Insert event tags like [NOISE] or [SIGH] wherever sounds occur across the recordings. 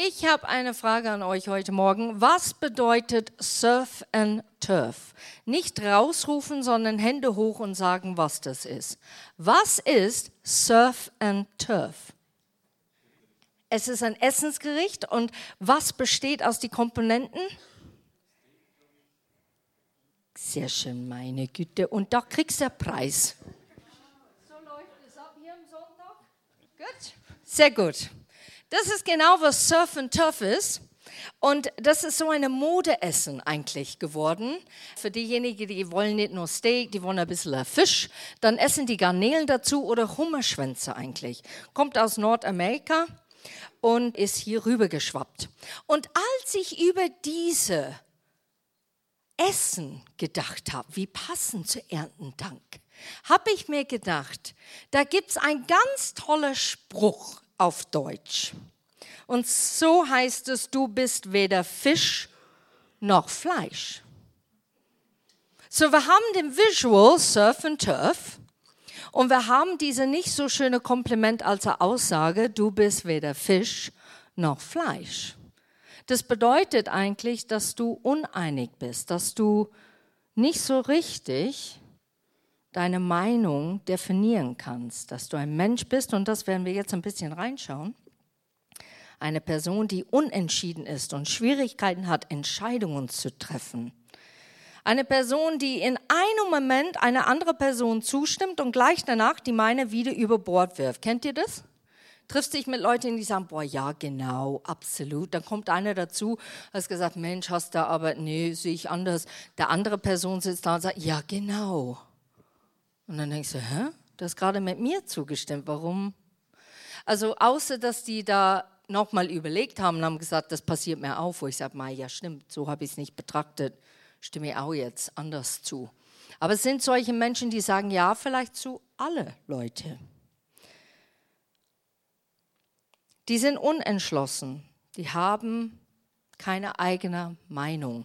Ich habe eine Frage an euch heute Morgen. Was bedeutet Surf and Turf? Nicht rausrufen, sondern Hände hoch und sagen, was das ist. Was ist Surf and Turf? Es ist ein Essensgericht und was besteht aus den Komponenten? Sehr schön, meine Güte. Und da kriegst du einen Preis. So läuft es ab hier am Sonntag. Gut, sehr gut. Das ist genau, was Surf and Turf ist. Und das ist so eine Modeessen eigentlich geworden. Für diejenigen, die wollen nicht nur Steak, die wollen ein bisschen Fisch, dann essen die Garnelen dazu oder Hummerschwänze eigentlich. Kommt aus Nordamerika und ist hier rüber geschwappt. Und als ich über diese Essen gedacht habe, wie passend zu Erntendank, habe ich mir gedacht, da gibt es einen ganz toller Spruch auf Deutsch. Und so heißt es, du bist weder Fisch noch Fleisch. So, wir haben den Visual Surf and Turf und wir haben diese nicht so schöne Kompliment als Aussage, du bist weder Fisch noch Fleisch. Das bedeutet eigentlich, dass du uneinig bist, dass du nicht so richtig deine Meinung definieren kannst, dass du ein Mensch bist, und das werden wir jetzt ein bisschen reinschauen, eine Person, die unentschieden ist und Schwierigkeiten hat, Entscheidungen zu treffen. Eine Person, die in einem Moment eine andere Person zustimmt und gleich danach die meine wieder über Bord wirft. Kennt ihr das? Triffst dich mit Leuten, die sagen, boah, ja, genau, absolut. Dann kommt einer dazu, hast gesagt, Mensch, hast du aber, nee, sehe ich anders. Der andere Person sitzt da und sagt, ja, genau. Und dann denkst du, hä? Du hast gerade mit mir zugestimmt, warum? Also außer, dass die da nochmal überlegt haben und haben gesagt, das passiert mir auch, wo ich sage, ja stimmt, so habe ich es nicht betrachtet, stimme ich auch jetzt anders zu. Aber es sind solche Menschen, die sagen ja vielleicht zu alle Leute. Die sind unentschlossen, die haben keine eigene Meinung.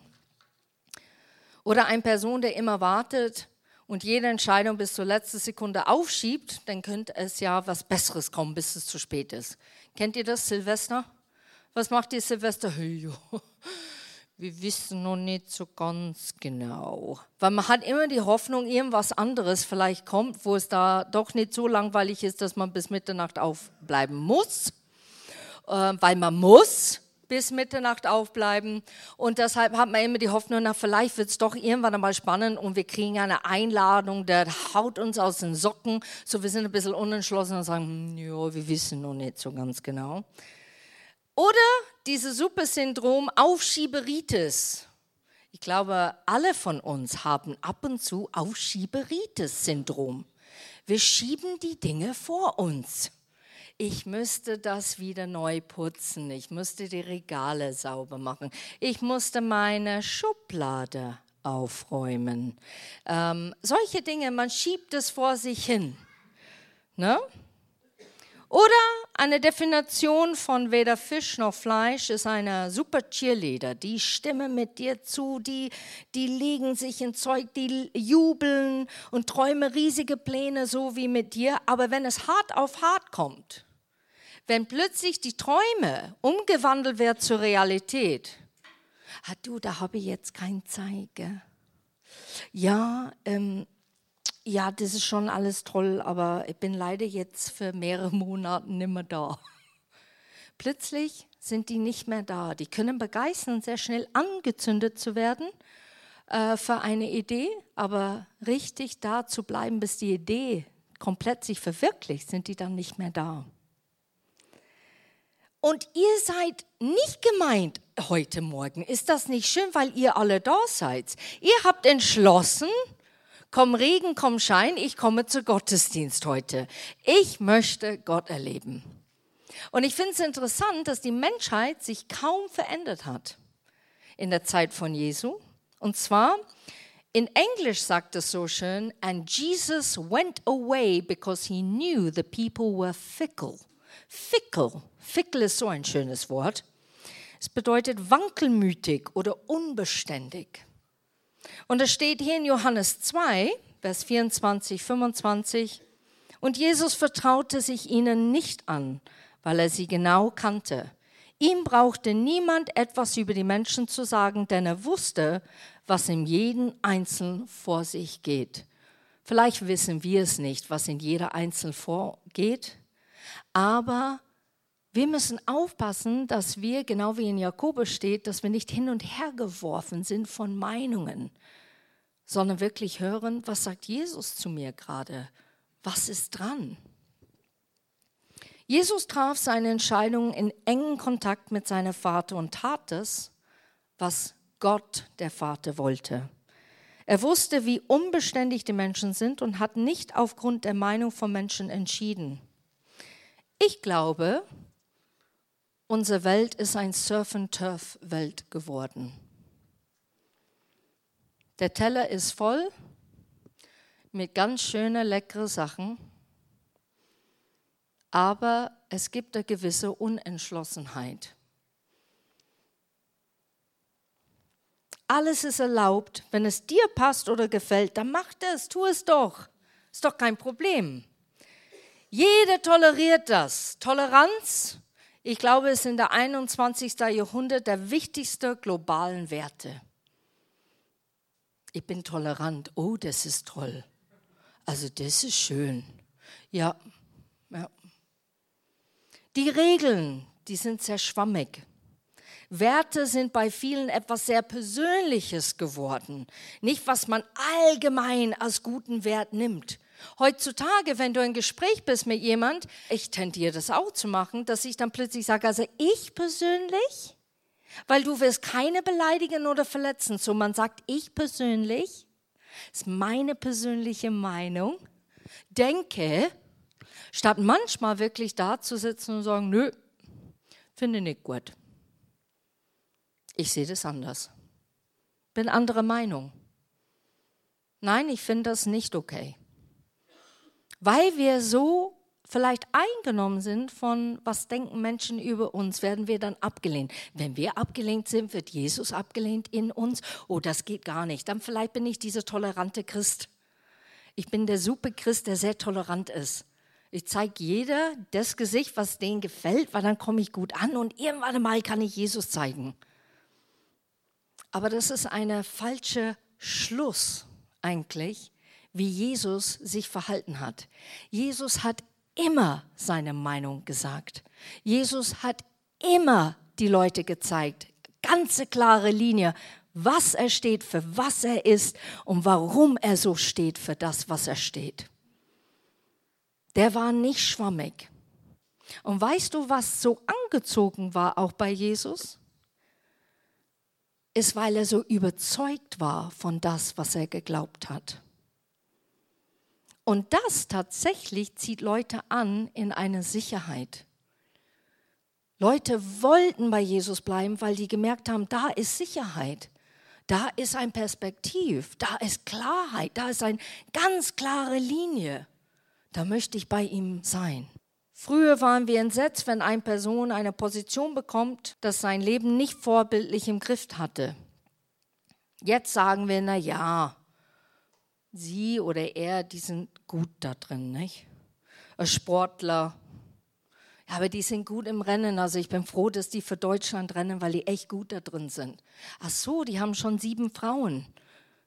Oder eine Person, der immer wartet, und jede Entscheidung bis zur letzten Sekunde aufschiebt, dann könnte es ja was Besseres kommen, bis es zu spät ist. Kennt ihr das, Silvester? Was macht ihr Silvester? [LAUGHS] Hey, wir wissen noch nicht so ganz genau. Weil man hat immer die Hoffnung, irgendwas anderes vielleicht kommt, wo es da doch nicht so langweilig ist, dass man bis Mitternacht aufbleiben muss. Äh, weil man muss bis Mitternacht aufbleiben. Und deshalb hat man immer die Hoffnung, na, vielleicht wird es doch irgendwann einmal spannend und wir kriegen eine Einladung, der haut uns aus den Socken. So, wir sind ein bisschen unentschlossen und sagen, hm, ja, wir wissen noch nicht so ganz genau. Oder dieses Supersyndrom Aufschieberitis. Ich glaube, alle von uns haben ab und zu Aufschieberitis-Syndrom. Wir schieben die Dinge vor uns ich müsste das wieder neu putzen, ich musste die Regale sauber machen, ich musste meine Schublade aufräumen. Ähm, solche Dinge, man schiebt es vor sich hin. Ne? Oder eine Definition von weder Fisch noch Fleisch ist eine super Cheerleader. Die stimmen mit dir zu, die, die legen sich in Zeug, die jubeln und träumen riesige Pläne, so wie mit dir. Aber wenn es hart auf hart kommt, wenn plötzlich die Träume umgewandelt werden zur Realität, ah, du, da habe ich jetzt kein Zeige. Ja, ähm, ja, das ist schon alles toll, aber ich bin leider jetzt für mehrere [LAUGHS] Monate nicht mehr da. Plötzlich sind die nicht mehr da. Die können begeistern, sehr schnell angezündet zu werden äh, für eine Idee, aber richtig da zu bleiben, bis die Idee komplett sich verwirklicht, sind die dann nicht mehr da. Und ihr seid nicht gemeint heute Morgen. Ist das nicht schön, weil ihr alle da seid? Ihr habt entschlossen, komm Regen, komm Schein, ich komme zu Gottesdienst heute. Ich möchte Gott erleben. Und ich finde es interessant, dass die Menschheit sich kaum verändert hat in der Zeit von Jesu. Und zwar, in Englisch sagt es so schön, and Jesus went away because he knew the people were fickle. Fickle. Fickle ist so ein schönes Wort. Es bedeutet wankelmütig oder unbeständig. Und es steht hier in Johannes 2, Vers 24, 25. Und Jesus vertraute sich ihnen nicht an, weil er sie genau kannte. Ihm brauchte niemand etwas über die Menschen zu sagen, denn er wusste, was in jedem Einzelnen vor sich geht. Vielleicht wissen wir es nicht, was in jeder Einzelnen vorgeht, aber wir müssen aufpassen, dass wir, genau wie in Jakobus steht, dass wir nicht hin und her geworfen sind von Meinungen, sondern wirklich hören, was sagt Jesus zu mir gerade? Was ist dran? Jesus traf seine Entscheidung in engen Kontakt mit seinem Vater und tat es, was Gott, der Vater, wollte. Er wusste, wie unbeständig die Menschen sind und hat nicht aufgrund der Meinung von Menschen entschieden. Ich glaube, unsere Welt ist ein Surf-and-Turf-Welt geworden. Der Teller ist voll mit ganz schönen, leckeren Sachen, aber es gibt eine gewisse Unentschlossenheit. Alles ist erlaubt. Wenn es dir passt oder gefällt, dann mach es, tu es doch. Ist doch kein Problem. Jeder toleriert das. Toleranz, ich glaube, ist in der 21. Jahrhundert der wichtigste globalen Werte. Ich bin tolerant. Oh, das ist toll. Also das ist schön. Ja, ja. Die Regeln, die sind sehr schwammig. Werte sind bei vielen etwas sehr Persönliches geworden. Nicht, was man allgemein als guten Wert nimmt. Heutzutage, wenn du im Gespräch bist mit jemand, ich tendiere das auch zu machen, dass ich dann plötzlich sage, also ich persönlich, weil du wirst keine beleidigen oder verletzen. So man sagt, ich persönlich, ist meine persönliche Meinung, denke, statt manchmal wirklich da zu sitzen und sagen, nö, finde nicht gut. Ich sehe das anders. Bin anderer Meinung. Nein, ich finde das nicht okay. Weil wir so vielleicht eingenommen sind von, was denken Menschen über uns, werden wir dann abgelehnt. Wenn wir abgelehnt sind, wird Jesus abgelehnt in uns. Oh, das geht gar nicht. Dann vielleicht bin ich dieser tolerante Christ. Ich bin der super Christ, der sehr tolerant ist. Ich zeige jeder das Gesicht, was denen gefällt, weil dann komme ich gut an und irgendwann mal kann ich Jesus zeigen. Aber das ist ein falscher Schluss eigentlich, wie Jesus sich verhalten hat. Jesus hat immer seine Meinung gesagt. Jesus hat immer die Leute gezeigt, ganze klare Linie, was er steht, für was er ist und warum er so steht für das, was er steht. Der war nicht schwammig. Und weißt du, was so angezogen war auch bei Jesus? ist, weil er so überzeugt war von das, was er geglaubt hat. Und das tatsächlich zieht Leute an in eine Sicherheit. Leute wollten bei Jesus bleiben, weil die gemerkt haben, da ist Sicherheit, da ist ein Perspektiv, da ist Klarheit, da ist eine ganz klare Linie. Da möchte ich bei ihm sein. Früher waren wir entsetzt, wenn eine Person eine Position bekommt, das sein Leben nicht vorbildlich im Griff hatte. Jetzt sagen wir, na ja, sie oder er, die sind gut da drin, nicht? Sportler, ja, aber die sind gut im Rennen. Also ich bin froh, dass die für Deutschland rennen, weil die echt gut da drin sind. Ach so, die haben schon sieben Frauen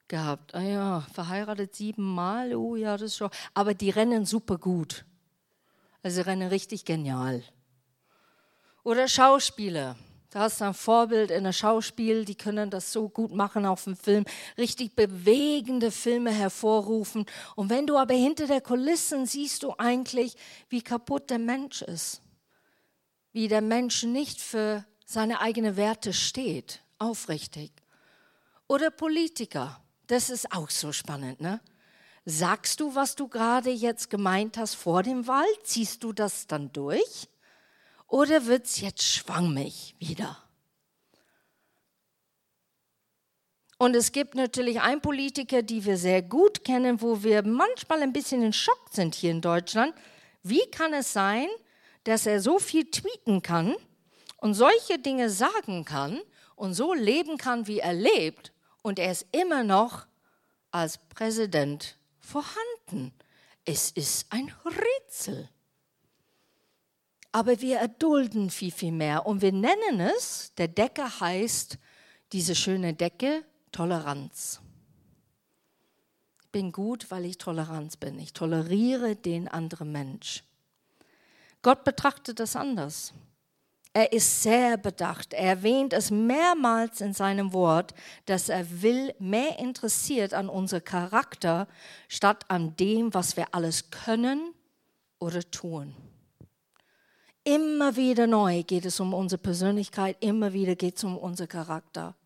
gehabt. Ah ja, verheiratet siebenmal. Oh ja, das ist schon. Aber die rennen super gut. Also rennen richtig genial. Oder Schauspieler. Da hast du ein Vorbild in einem Schauspiel, die können das so gut machen auf dem Film, richtig bewegende Filme hervorrufen. Und wenn du aber hinter der Kulissen siehst du eigentlich, wie kaputt der Mensch ist, wie der Mensch nicht für seine eigenen Werte steht, aufrichtig. Oder Politiker, das ist auch so spannend, ne? Sagst du, was du gerade jetzt gemeint hast vor dem Wahl? Ziehst du das dann durch? Oder wird es jetzt schwammig wieder? Und es gibt natürlich einen Politiker, die wir sehr gut kennen, wo wir manchmal ein bisschen in Schock sind hier in Deutschland. Wie kann es sein, dass er so viel tweeten kann und solche Dinge sagen kann und so leben kann, wie er lebt und er ist immer noch als Präsident vorhanden. Es ist ein Rätsel. Aber wir erdulden viel, viel mehr. Und wir nennen es, der Decke heißt, diese schöne Decke, Toleranz. Ich bin gut, weil ich Toleranz bin. Ich toleriere den anderen Mensch. Gott betrachtet das anders. Er ist sehr bedacht. Er erwähnt es mehrmals in seinem Wort, dass er will, mehr interessiert an unser Charakter, statt an dem, was wir alles können oder tun. Immer wieder neu geht es um unsere Persönlichkeit, immer wieder geht es um unser Charakter.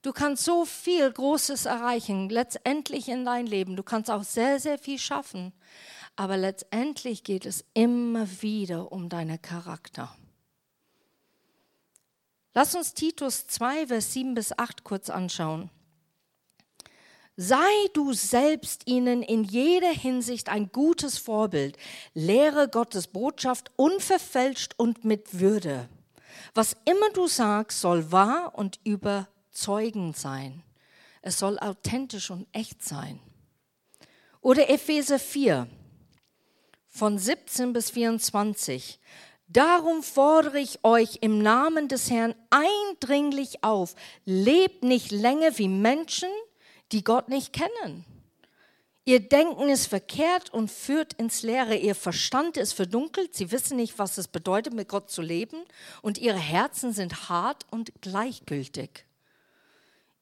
Du kannst so viel Großes erreichen, letztendlich in dein Leben. Du kannst auch sehr, sehr viel schaffen. Aber letztendlich geht es immer wieder um deinen Charakter. Lass uns Titus 2, Vers 7 bis 8 kurz anschauen. Sei du selbst ihnen in jeder Hinsicht ein gutes Vorbild. Lehre Gottes Botschaft unverfälscht und mit Würde. Was immer du sagst, soll wahr und überzeugend sein. Es soll authentisch und echt sein. Oder Epheser 4 von 17 bis 24. Darum fordere ich euch im Namen des Herrn eindringlich auf, lebt nicht länger wie Menschen, die Gott nicht kennen. Ihr Denken ist verkehrt und führt ins Leere. Ihr Verstand ist verdunkelt. Sie wissen nicht, was es bedeutet, mit Gott zu leben. Und ihre Herzen sind hart und gleichgültig.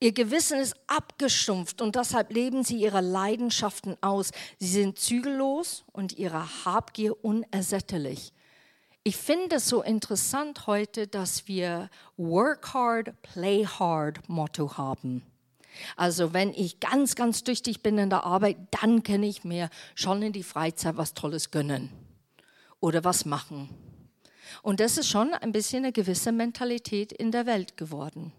Ihr Gewissen ist abgestumpft und deshalb leben sie ihre Leidenschaften aus. Sie sind zügellos und ihre Habgier unersättlich. Ich finde es so interessant heute, dass wir Work Hard, Play Hard Motto haben. Also wenn ich ganz, ganz tüchtig bin in der Arbeit, dann kann ich mir schon in die Freizeit was Tolles gönnen oder was machen. Und das ist schon ein bisschen eine gewisse Mentalität in der Welt geworden.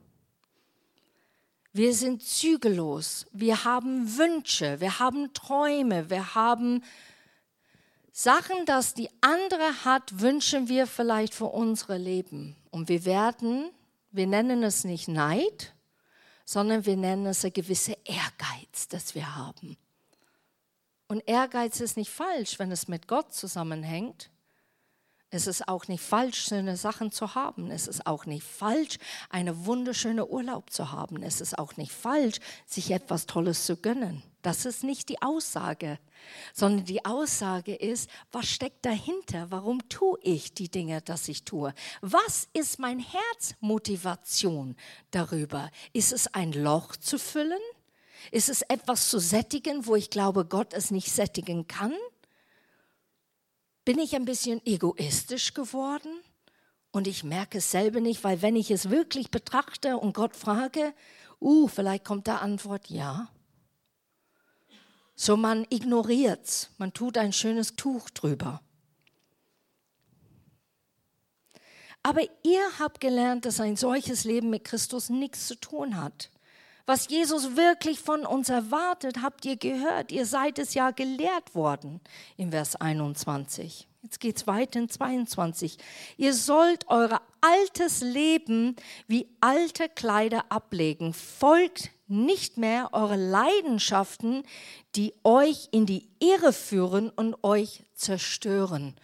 Wir sind zügellos, wir haben Wünsche, wir haben Träume, wir haben Sachen, dass die andere hat, wünschen wir vielleicht für unsere Leben. Und wir werden, wir nennen es nicht Neid, sondern wir nennen es ein gewisser Ehrgeiz, das wir haben. Und Ehrgeiz ist nicht falsch, wenn es mit Gott zusammenhängt. Es ist auch nicht falsch, schöne Sachen zu haben. Es ist auch nicht falsch, eine wunderschöne Urlaub zu haben. Es ist auch nicht falsch, sich etwas Tolles zu gönnen. Das ist nicht die Aussage, sondern die Aussage ist, was steckt dahinter? Warum tue ich die Dinge, dass ich tue? Was ist mein Herzmotivation darüber? Ist es ein Loch zu füllen? Ist es etwas zu sättigen, wo ich glaube, Gott es nicht sättigen kann? Bin ich ein bisschen egoistisch geworden? Und ich merke es selber nicht, weil wenn ich es wirklich betrachte und Gott frage, uh, vielleicht kommt da Antwort ja. So man ignoriert es, man tut ein schönes Tuch drüber. Aber ihr habt gelernt, dass ein solches Leben mit Christus nichts zu tun hat. Was Jesus wirklich von uns erwartet, habt ihr gehört. Ihr seid es ja gelehrt worden im Vers 21. Jetzt geht es weiter in 22. Ihr sollt euer altes Leben wie alte Kleider ablegen. Folgt nicht mehr eure Leidenschaften, die euch in die Irre führen und euch zerstören.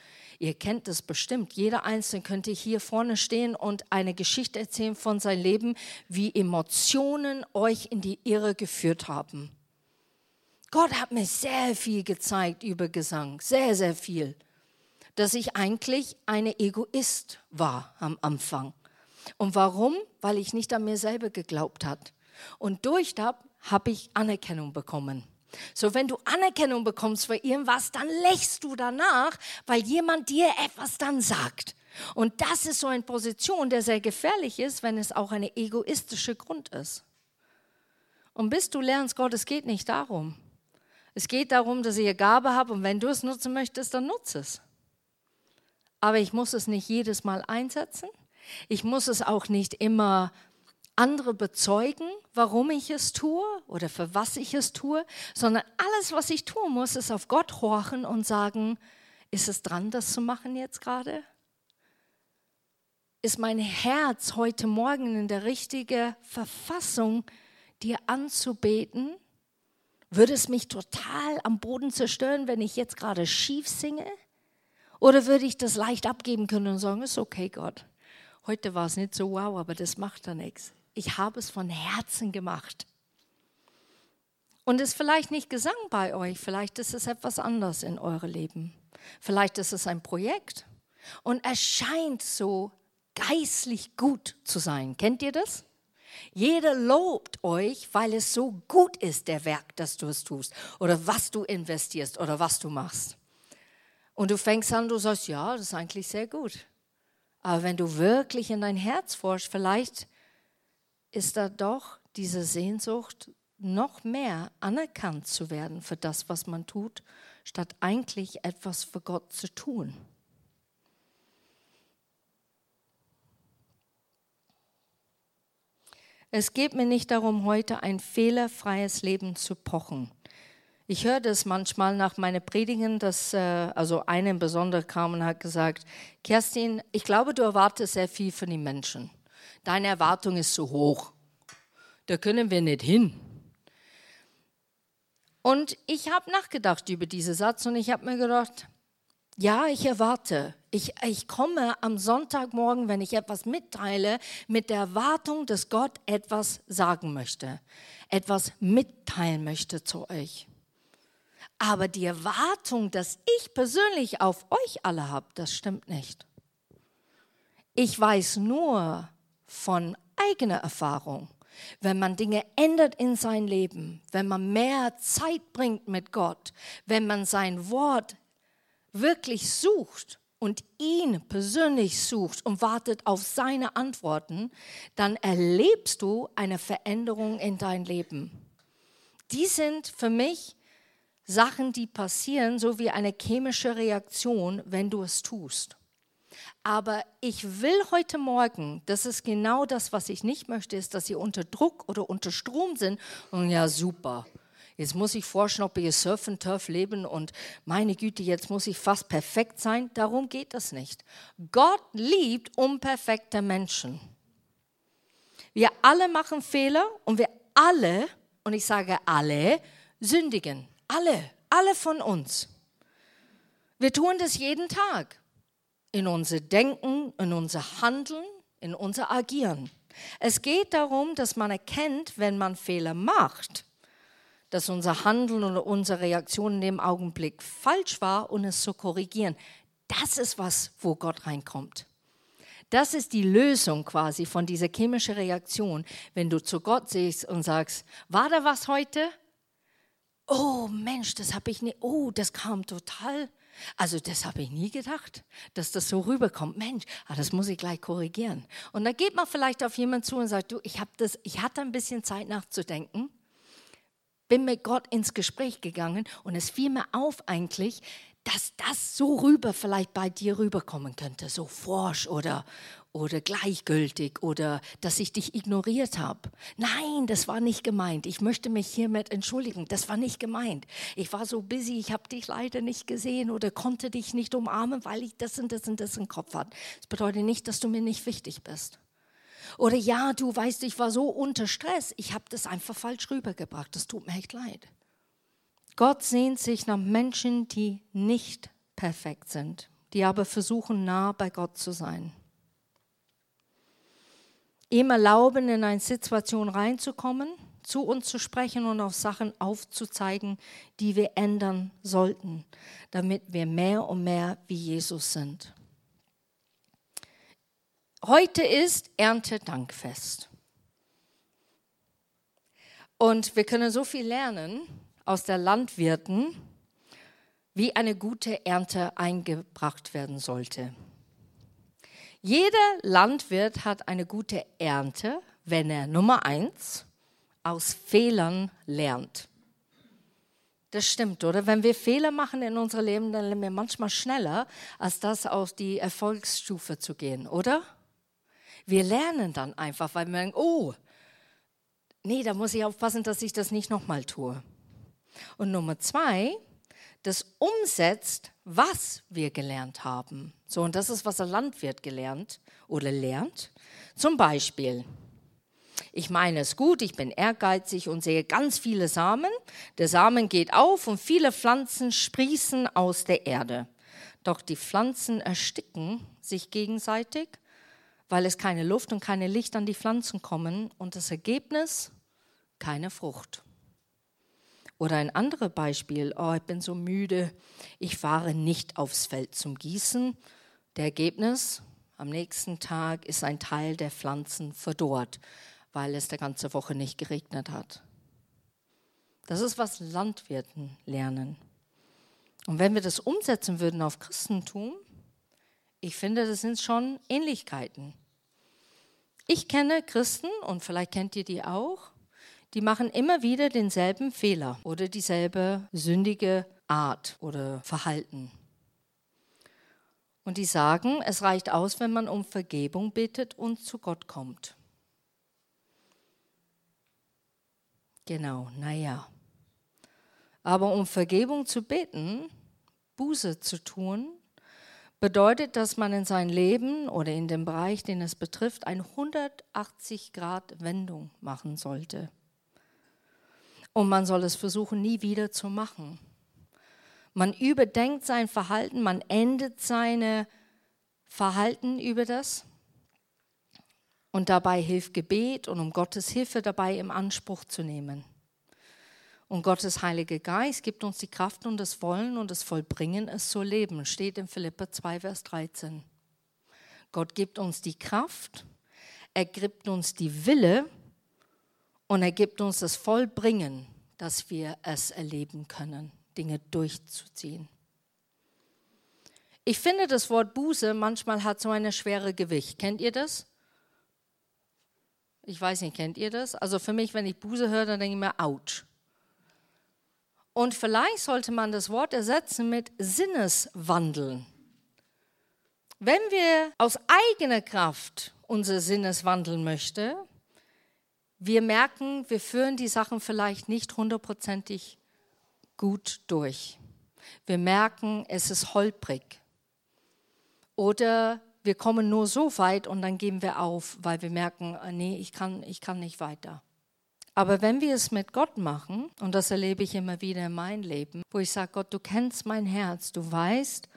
Ihr kennt es bestimmt. Jeder Einzelne könnte hier vorne stehen und eine Geschichte erzählen von seinem Leben, wie Emotionen euch in die Irre geführt haben. Gott hat mir sehr viel gezeigt über Gesang, sehr, sehr viel, dass ich eigentlich eine Egoist war am Anfang. Und warum? Weil ich nicht an mir selber geglaubt hat. Und durch das habe ich Anerkennung bekommen. So, wenn du Anerkennung bekommst für irgendwas, dann lächst du danach, weil jemand dir etwas dann sagt. Und das ist so eine Position, der sehr gefährlich ist, wenn es auch eine egoistische Grund ist. Und bis du lernst, Gott, es geht nicht darum. Es geht darum, dass ich eine Gabe habe und wenn du es nutzen möchtest, dann nutze es. Aber ich muss es nicht jedes Mal einsetzen. Ich muss es auch nicht immer andere bezeugen, warum ich es tue oder für was ich es tue, sondern alles, was ich tun muss, ist auf Gott horchen und sagen, ist es dran, das zu machen jetzt gerade? Ist mein Herz heute Morgen in der richtigen Verfassung, dir anzubeten? Würde es mich total am Boden zerstören, wenn ich jetzt gerade schief singe? Oder würde ich das leicht abgeben können und sagen, ist okay, Gott. Heute war es nicht so wow, aber das macht da nichts. Ich habe es von Herzen gemacht. Und es ist vielleicht nicht Gesang bei euch, vielleicht ist es etwas anderes in eurem Leben. Vielleicht ist es ein Projekt und es scheint so geistlich gut zu sein. Kennt ihr das? Jeder lobt euch, weil es so gut ist, der Werk, dass du es tust oder was du investierst oder was du machst. Und du fängst an, du sagst, ja, das ist eigentlich sehr gut. Aber wenn du wirklich in dein Herz forschst, vielleicht ist da doch diese Sehnsucht, noch mehr anerkannt zu werden für das, was man tut, statt eigentlich etwas für Gott zu tun. Es geht mir nicht darum, heute ein fehlerfreies Leben zu pochen. Ich höre das manchmal nach meinen Predigen, dass äh, also eine in besonders kam und hat gesagt, Kerstin, ich glaube, du erwartest sehr viel von den Menschen. Deine Erwartung ist zu hoch. Da können wir nicht hin. Und ich habe nachgedacht über diesen Satz und ich habe mir gedacht, ja, ich erwarte. Ich, ich komme am Sonntagmorgen, wenn ich etwas mitteile, mit der Erwartung, dass Gott etwas sagen möchte, etwas mitteilen möchte zu euch. Aber die Erwartung, dass ich persönlich auf euch alle habe, das stimmt nicht. Ich weiß nur von eigener Erfahrung, wenn man Dinge ändert in sein Leben, wenn man mehr Zeit bringt mit Gott, wenn man sein Wort wirklich sucht und ihn persönlich sucht und wartet auf seine Antworten, dann erlebst du eine Veränderung in dein Leben. Die sind für mich Sachen, die passieren, so wie eine chemische Reaktion, wenn du es tust. Aber ich will heute Morgen, das ist genau das, was ich nicht möchte, ist, dass sie unter Druck oder unter Strom sind und ja, super, Jetzt muss ich wir surfen, turf leben und meine Güte, jetzt muss ich fast perfekt sein. Darum geht das nicht. Gott liebt unperfekte Menschen. Wir alle machen Fehler und wir alle, und ich sage alle, sündigen. Alle, alle von uns. Wir tun das jeden Tag. In unser Denken, in unser Handeln, in unser Agieren. Es geht darum, dass man erkennt, wenn man Fehler macht dass unser Handeln oder unsere Reaktion in dem Augenblick falsch war und es zu korrigieren. Das ist was, wo Gott reinkommt. Das ist die Lösung quasi von dieser chemischen Reaktion, wenn du zu Gott siehst und sagst, war da was heute? Oh Mensch, das habe ich nicht, oh, das kam total, also das habe ich nie gedacht, dass das so rüberkommt. Mensch, ah, das muss ich gleich korrigieren. Und da geht man vielleicht auf jemanden zu und sagt, du, ich, das, ich hatte ein bisschen Zeit nachzudenken bin mit Gott ins Gespräch gegangen und es fiel mir auf eigentlich, dass das so rüber vielleicht bei dir rüberkommen könnte, so forsch oder, oder gleichgültig oder dass ich dich ignoriert habe. Nein, das war nicht gemeint. Ich möchte mich hiermit entschuldigen. Das war nicht gemeint. Ich war so busy, ich habe dich leider nicht gesehen oder konnte dich nicht umarmen, weil ich das und das und das im Kopf hatte. Das bedeutet nicht, dass du mir nicht wichtig bist. Oder ja, du weißt, ich war so unter Stress, ich habe das einfach falsch rübergebracht. Das tut mir echt leid. Gott sehnt sich nach Menschen, die nicht perfekt sind, die aber versuchen, nah bei Gott zu sein. Ihm erlauben, in eine Situation reinzukommen, zu uns zu sprechen und auf Sachen aufzuzeigen, die wir ändern sollten, damit wir mehr und mehr wie Jesus sind. Heute ist Erntedankfest. Und wir können so viel lernen aus der Landwirten, wie eine gute Ernte eingebracht werden sollte. Jeder Landwirt hat eine gute Ernte, wenn er Nummer eins aus Fehlern lernt. Das stimmt, oder? Wenn wir Fehler machen in unserem Leben, dann lernen wir manchmal schneller, als das auf die Erfolgsstufe zu gehen, oder? Wir lernen dann einfach, weil wir denken, oh, nee, da muss ich aufpassen, dass ich das nicht nochmal tue. Und Nummer zwei, das umsetzt, was wir gelernt haben. So, und das ist, was der Landwirt gelernt oder lernt. Zum Beispiel, ich meine es gut, ich bin ehrgeizig und sehe ganz viele Samen. Der Samen geht auf und viele Pflanzen sprießen aus der Erde. Doch die Pflanzen ersticken sich gegenseitig, weil es keine Luft und keine Licht an die Pflanzen kommen und das Ergebnis keine Frucht. Oder ein anderes Beispiel, oh, ich bin so müde, ich fahre nicht aufs Feld zum Gießen. Der Ergebnis, am nächsten Tag ist ein Teil der Pflanzen verdorrt, weil es der ganze Woche nicht geregnet hat. Das ist, was Landwirten lernen. Und wenn wir das umsetzen würden auf Christentum, ich finde, das sind schon Ähnlichkeiten. Ich kenne Christen, und vielleicht kennt ihr die auch, die machen immer wieder denselben Fehler oder dieselbe sündige Art oder Verhalten. Und die sagen, es reicht aus, wenn man um Vergebung bittet und zu Gott kommt. Genau, naja. Aber um Vergebung zu bitten, Buße zu tun, bedeutet, dass man in sein Leben oder in dem Bereich, den es betrifft, eine 180 Grad Wendung machen sollte. Und man soll es versuchen, nie wieder zu machen. Man überdenkt sein Verhalten, man endet seine Verhalten über das. Und dabei hilft Gebet und um Gottes Hilfe dabei im Anspruch zu nehmen. Und Gottes Heiliger Geist gibt uns die Kraft und das Wollen und das Vollbringen, es zu leben. Steht in Philippa 2, Vers 13. Gott gibt uns die Kraft, er gibt uns die Wille, und er gibt uns das Vollbringen, dass wir es erleben können, Dinge durchzuziehen. Ich finde, das Wort Buße manchmal hat so eine schwere Gewicht. Kennt ihr das? Ich weiß nicht, kennt ihr das? Also für mich, wenn ich Buße höre, dann denke ich mir, ouch. Und vielleicht sollte man das Wort ersetzen mit Sinneswandeln. Wenn wir aus eigener Kraft unser Sinnes wandeln möchten, wir merken, wir führen die Sachen vielleicht nicht hundertprozentig gut durch. Wir merken, es ist holprig. Oder wir kommen nur so weit und dann geben wir auf, weil wir merken, äh, nee, ich kann, ich kann nicht weiter. Aber wenn wir es mit Gott machen, und das erlebe ich immer wieder in meinem Leben, wo ich sage, Gott, du kennst mein Herz, du weißt,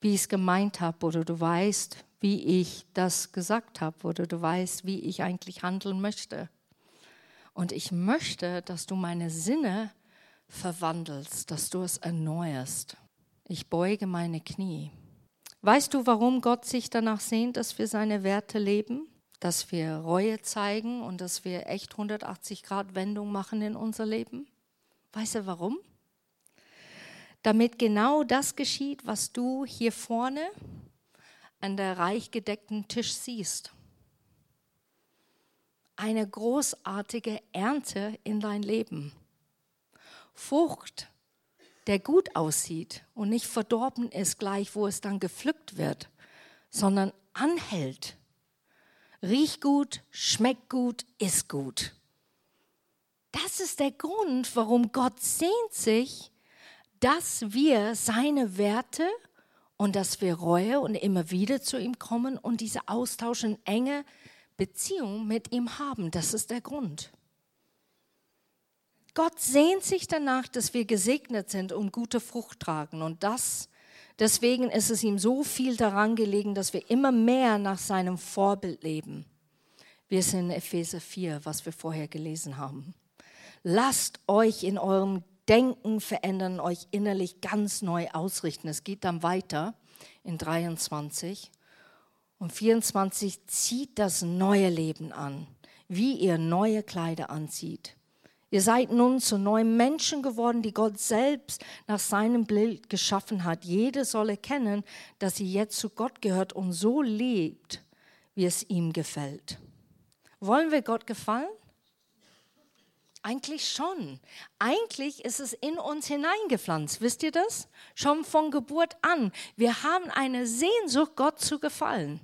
wie ich es gemeint habe, oder du weißt, wie ich das gesagt habe, oder du weißt, wie ich eigentlich handeln möchte. Und ich möchte, dass du meine Sinne verwandelst, dass du es erneuerst. Ich beuge meine Knie. Weißt du, warum Gott sich danach sehnt, dass wir seine Werte leben? Dass wir Reue zeigen und dass wir echt 180 Grad Wendung machen in unser Leben? Weißt du warum? Damit genau das geschieht, was du hier vorne an der reich gedeckten Tisch siehst eine großartige Ernte in dein Leben. Frucht, der gut aussieht und nicht verdorben ist gleich, wo es dann gepflückt wird, sondern anhält. Riecht gut, schmeckt gut, ist gut. Das ist der Grund, warum Gott sehnt sich, dass wir seine Werte und dass wir Reue und immer wieder zu ihm kommen und diese Austausch in enge Beziehung mit ihm haben. Das ist der Grund. Gott sehnt sich danach, dass wir gesegnet sind und gute Frucht tragen. Und das, deswegen ist es ihm so viel daran gelegen, dass wir immer mehr nach seinem Vorbild leben. Wir sind in Epheser 4, was wir vorher gelesen haben. Lasst euch in eurem Denken verändern, euch innerlich ganz neu ausrichten. Es geht dann weiter in 23. Und 24 zieht das neue Leben an, wie ihr neue Kleider anzieht. Ihr seid nun zu neuen Menschen geworden, die Gott selbst nach seinem Bild geschaffen hat. Jede soll erkennen, dass sie jetzt zu Gott gehört und so lebt, wie es ihm gefällt. Wollen wir Gott gefallen? Eigentlich schon. Eigentlich ist es in uns hineingepflanzt. Wisst ihr das? Schon von Geburt an. Wir haben eine Sehnsucht, Gott zu gefallen.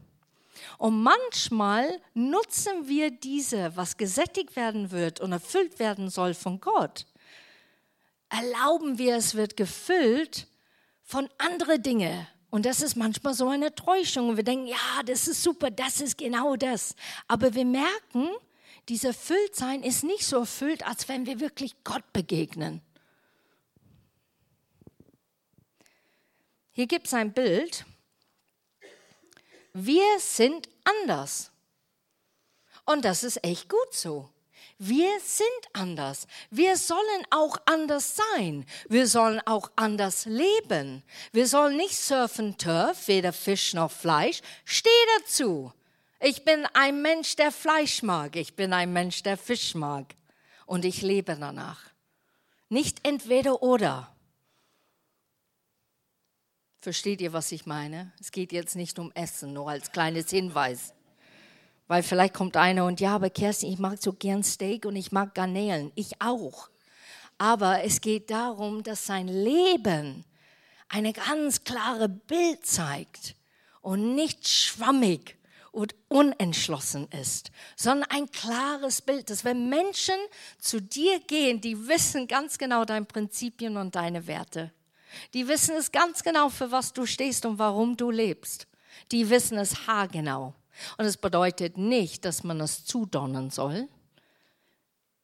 Und manchmal nutzen wir diese, was gesättigt werden wird und erfüllt werden soll von Gott, erlauben wir, es wird gefüllt von anderen Dingen. Und das ist manchmal so eine Täuschung. Und wir denken, ja, das ist super, das ist genau das. Aber wir merken, dieser Erfülltsein ist nicht so erfüllt, als wenn wir wirklich Gott begegnen. Hier gibt es ein Bild. Wir sind anders. Und das ist echt gut so. Wir sind anders. Wir sollen auch anders sein. Wir sollen auch anders leben. Wir sollen nicht surfen Turf, weder Fisch noch Fleisch. Steh dazu. Ich bin ein Mensch, der Fleisch mag. Ich bin ein Mensch, der Fisch mag. Und ich lebe danach. Nicht entweder oder. Versteht ihr, was ich meine? Es geht jetzt nicht um Essen, nur als kleines Hinweis. Weil vielleicht kommt einer und ja, aber Kerstin, ich mag so gern Steak und ich mag Garnelen. Ich auch. Aber es geht darum, dass sein Leben eine ganz klare Bild zeigt und nicht schwammig und unentschlossen ist, sondern ein klares Bild, dass wenn Menschen zu dir gehen, die wissen ganz genau deine Prinzipien und deine Werte. Die wissen es ganz genau, für was du stehst und warum du lebst. Die wissen es haargenau. Und es bedeutet nicht, dass man es zudonnern soll.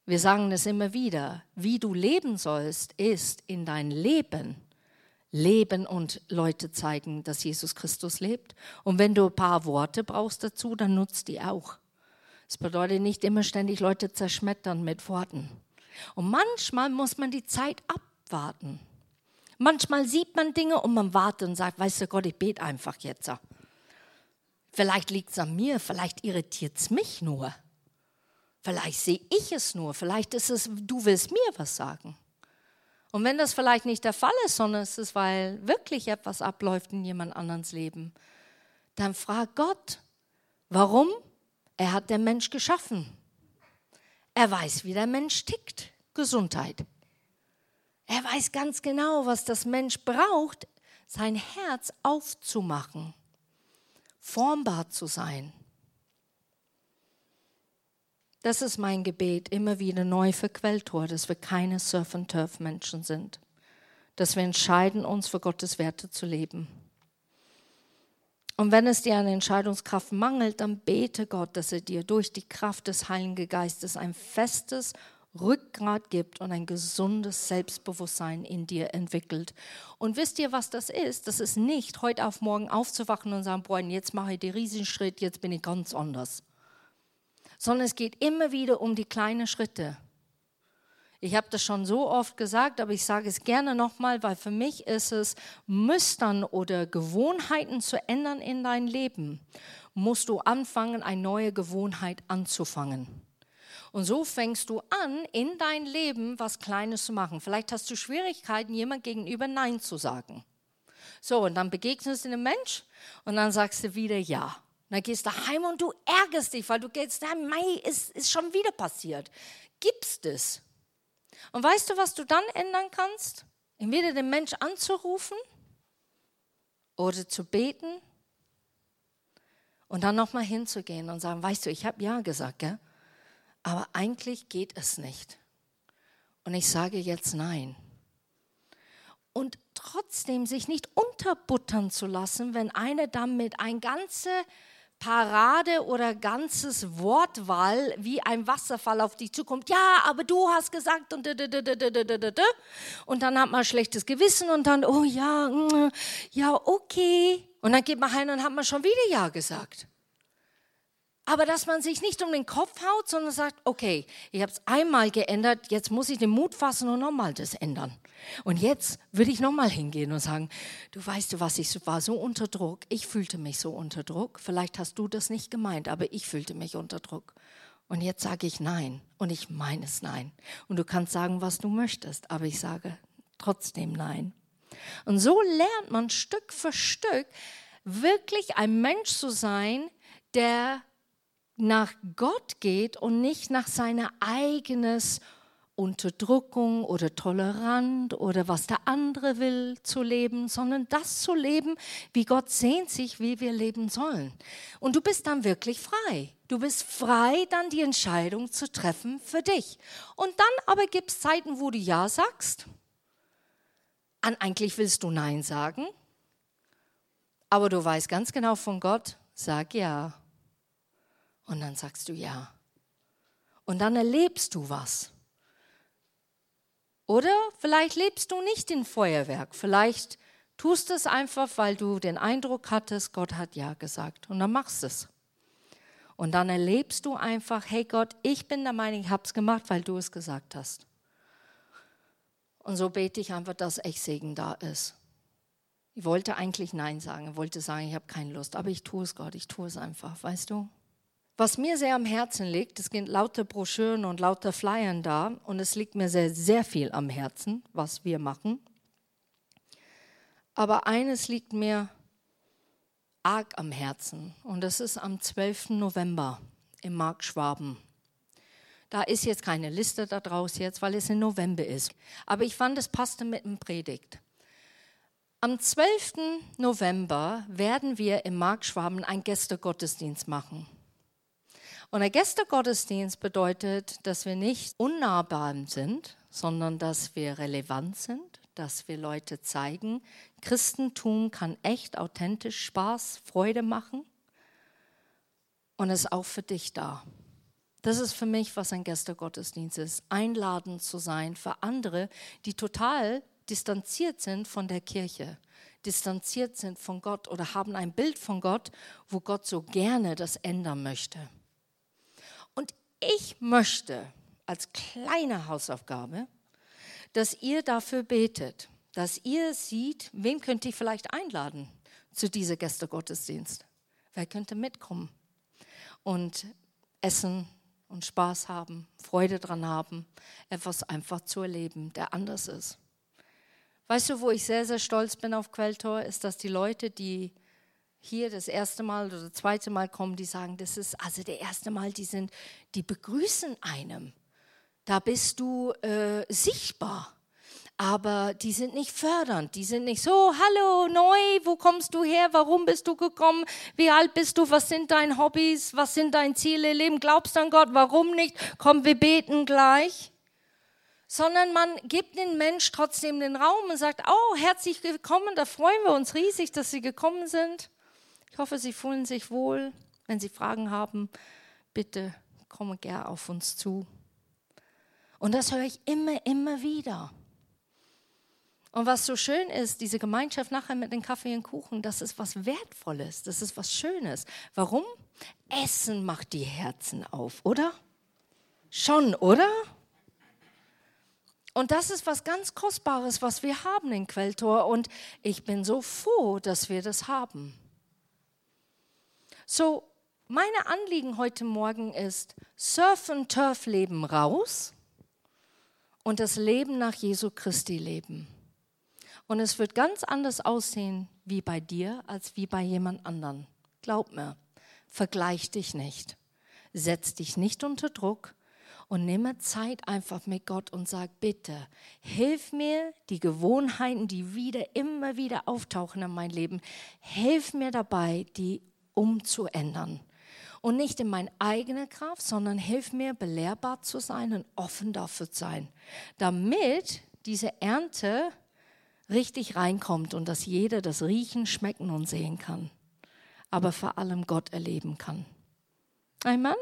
Wir sagen es immer wieder, wie du leben sollst, ist in dein Leben leben und Leute zeigen, dass Jesus Christus lebt. Und wenn du ein paar Worte brauchst dazu, dann nutzt die auch. Es bedeutet nicht immer ständig Leute zerschmettern mit Worten. Und manchmal muss man die Zeit abwarten. Manchmal sieht man Dinge und man wartet und sagt, weißt du Gott, ich bete einfach jetzt. Vielleicht liegt es an mir, vielleicht irritiert es mich nur. Vielleicht sehe ich es nur, vielleicht ist es, du willst mir was sagen. Und wenn das vielleicht nicht der Fall ist, sondern es ist, weil wirklich etwas abläuft in jemand anderes Leben, dann frag Gott, warum? Er hat den Mensch geschaffen. Er weiß, wie der Mensch tickt. Gesundheit. Er weiß ganz genau, was das Mensch braucht, sein Herz aufzumachen formbar zu sein. Das ist mein Gebet immer wieder neu für Quelltor, dass wir keine Surf-and-Turf-Menschen sind, dass wir entscheiden, uns für Gottes Werte zu leben. Und wenn es dir an Entscheidungskraft mangelt, dann bete Gott, dass er dir durch die Kraft des Heiligen Geistes ein festes Rückgrat gibt und ein gesundes Selbstbewusstsein in dir entwickelt. Und wisst ihr, was das ist? Das ist nicht heute auf morgen aufzuwachen und sagen, boah, jetzt mache ich den Riesenschritt, jetzt bin ich ganz anders. Sondern es geht immer wieder um die kleinen Schritte. Ich habe das schon so oft gesagt, aber ich sage es gerne nochmal, weil für mich ist es, Mustern oder Gewohnheiten zu ändern in dein Leben, musst du anfangen, eine neue Gewohnheit anzufangen. Und so fängst du an, in dein Leben was Kleines zu machen. Vielleicht hast du Schwierigkeiten, jemand gegenüber Nein zu sagen. So, und dann begegnest du einem Mensch und dann sagst du wieder Ja. Und dann gehst du heim und du ärgerst dich, weil du gehst, na, Mai, ist, ist schon wieder passiert. Gibst es. Und weißt du, was du dann ändern kannst? Entweder den Mensch anzurufen oder zu beten und dann nochmal hinzugehen und sagen, weißt du, ich habe Ja gesagt, gell? Aber eigentlich geht es nicht. Und ich sage jetzt nein. Und trotzdem sich nicht unterbuttern zu lassen, wenn einer damit ein ganze Parade oder ganzes Wortwahl wie ein Wasserfall auf dich zukommt. Ja, aber du hast gesagt und und dann hat man schlechtes Gewissen und dann oh ja, mm, ja okay und dann geht man heim und hat man schon wieder ja gesagt aber dass man sich nicht um den Kopf haut, sondern sagt, okay, ich habe es einmal geändert, jetzt muss ich den Mut fassen und nochmal das ändern. Und jetzt würde ich nochmal hingehen und sagen, du weißt du was, ich war so unter Druck, ich fühlte mich so unter Druck, vielleicht hast du das nicht gemeint, aber ich fühlte mich unter Druck. Und jetzt sage ich nein und ich meine es nein. Und du kannst sagen, was du möchtest, aber ich sage trotzdem nein. Und so lernt man Stück für Stück wirklich ein Mensch zu sein, der nach Gott geht und nicht nach seiner eigenes Unterdrückung oder tolerant oder was der andere will zu leben, sondern das zu leben, wie Gott sehnt sich, wie wir leben sollen. Und du bist dann wirklich frei. Du bist frei, dann die Entscheidung zu treffen für dich. Und dann aber gibt es Zeiten, wo du Ja sagst. An eigentlich willst du Nein sagen. Aber du weißt ganz genau von Gott, sag Ja. Und dann sagst du ja. Und dann erlebst du was. Oder vielleicht lebst du nicht in Feuerwerk. Vielleicht tust es einfach, weil du den Eindruck hattest, Gott hat ja gesagt. Und dann machst du es. Und dann erlebst du einfach, hey Gott, ich bin der Meinung, ich habe es gemacht, weil du es gesagt hast. Und so bete ich einfach, dass echt Segen da ist. Ich wollte eigentlich Nein sagen, ich wollte sagen, ich habe keine Lust, aber ich tue es Gott, ich tue es einfach, weißt du? Was mir sehr am Herzen liegt, es sind lauter Broschüren und lauter Flyern da und es liegt mir sehr, sehr viel am Herzen, was wir machen. Aber eines liegt mir arg am Herzen und das ist am 12. November im Markt Schwaben. Da ist jetzt keine Liste da draus jetzt, weil es im November ist. Aber ich fand, es passte mit dem Predigt. Am 12. November werden wir im Markt Schwaben einen Gästegottesdienst machen. Und ein Gästegottesdienst bedeutet, dass wir nicht unnahbar sind, sondern dass wir relevant sind, dass wir Leute zeigen, Christentum kann echt authentisch Spaß, Freude machen und ist auch für dich da. Das ist für mich, was ein Gästegottesdienst ist. Einladend zu sein für andere, die total distanziert sind von der Kirche, distanziert sind von Gott oder haben ein Bild von Gott, wo Gott so gerne das ändern möchte. Ich möchte als kleine Hausaufgabe, dass ihr dafür betet, dass ihr seht, wen könnt ihr vielleicht einladen zu dieser Gästegottesdienst. Wer könnte mitkommen und essen und Spaß haben, Freude dran haben, etwas einfach zu erleben, der anders ist. Weißt du, wo ich sehr, sehr stolz bin auf Quelltor, ist, dass die Leute, die hier das erste Mal oder das zweite Mal kommen, die sagen, das ist also der erste Mal, die sind, die begrüßen einem. Da bist du äh, sichtbar. Aber die sind nicht fördernd, die sind nicht so, hallo, neu, wo kommst du her, warum bist du gekommen, wie alt bist du, was sind deine Hobbys, was sind deine Ziele Leben, glaubst an Gott, warum nicht, komm, wir beten gleich. Sondern man gibt den Mensch trotzdem den Raum und sagt, oh, herzlich willkommen, da freuen wir uns riesig, dass Sie gekommen sind. Ich hoffe, Sie fühlen sich wohl. Wenn Sie Fragen haben, bitte kommen gern auf uns zu. Und das höre ich immer, immer wieder. Und was so schön ist, diese Gemeinschaft nachher mit dem Kaffee und Kuchen, das ist was Wertvolles, das ist was Schönes. Warum? Essen macht die Herzen auf, oder? Schon, oder? Und das ist was ganz Kostbares, was wir haben in Quelltor. Und ich bin so froh, dass wir das haben. So, meine Anliegen heute Morgen ist Surf und Turf Leben raus und das Leben nach Jesu Christi leben. Und es wird ganz anders aussehen wie bei dir als wie bei jemand anderen. Glaub mir, vergleich dich nicht. Setz dich nicht unter Druck und nehme Zeit einfach mit Gott und sag, bitte, hilf mir, die Gewohnheiten, die wieder, immer wieder auftauchen in mein Leben, hilf mir dabei, die umzuändern. Und nicht in meine eigene Kraft, sondern hilf mir, belehrbar zu sein und offen dafür zu sein, damit diese Ernte richtig reinkommt und dass jeder das riechen, schmecken und sehen kann, aber vor allem Gott erleben kann. Amen.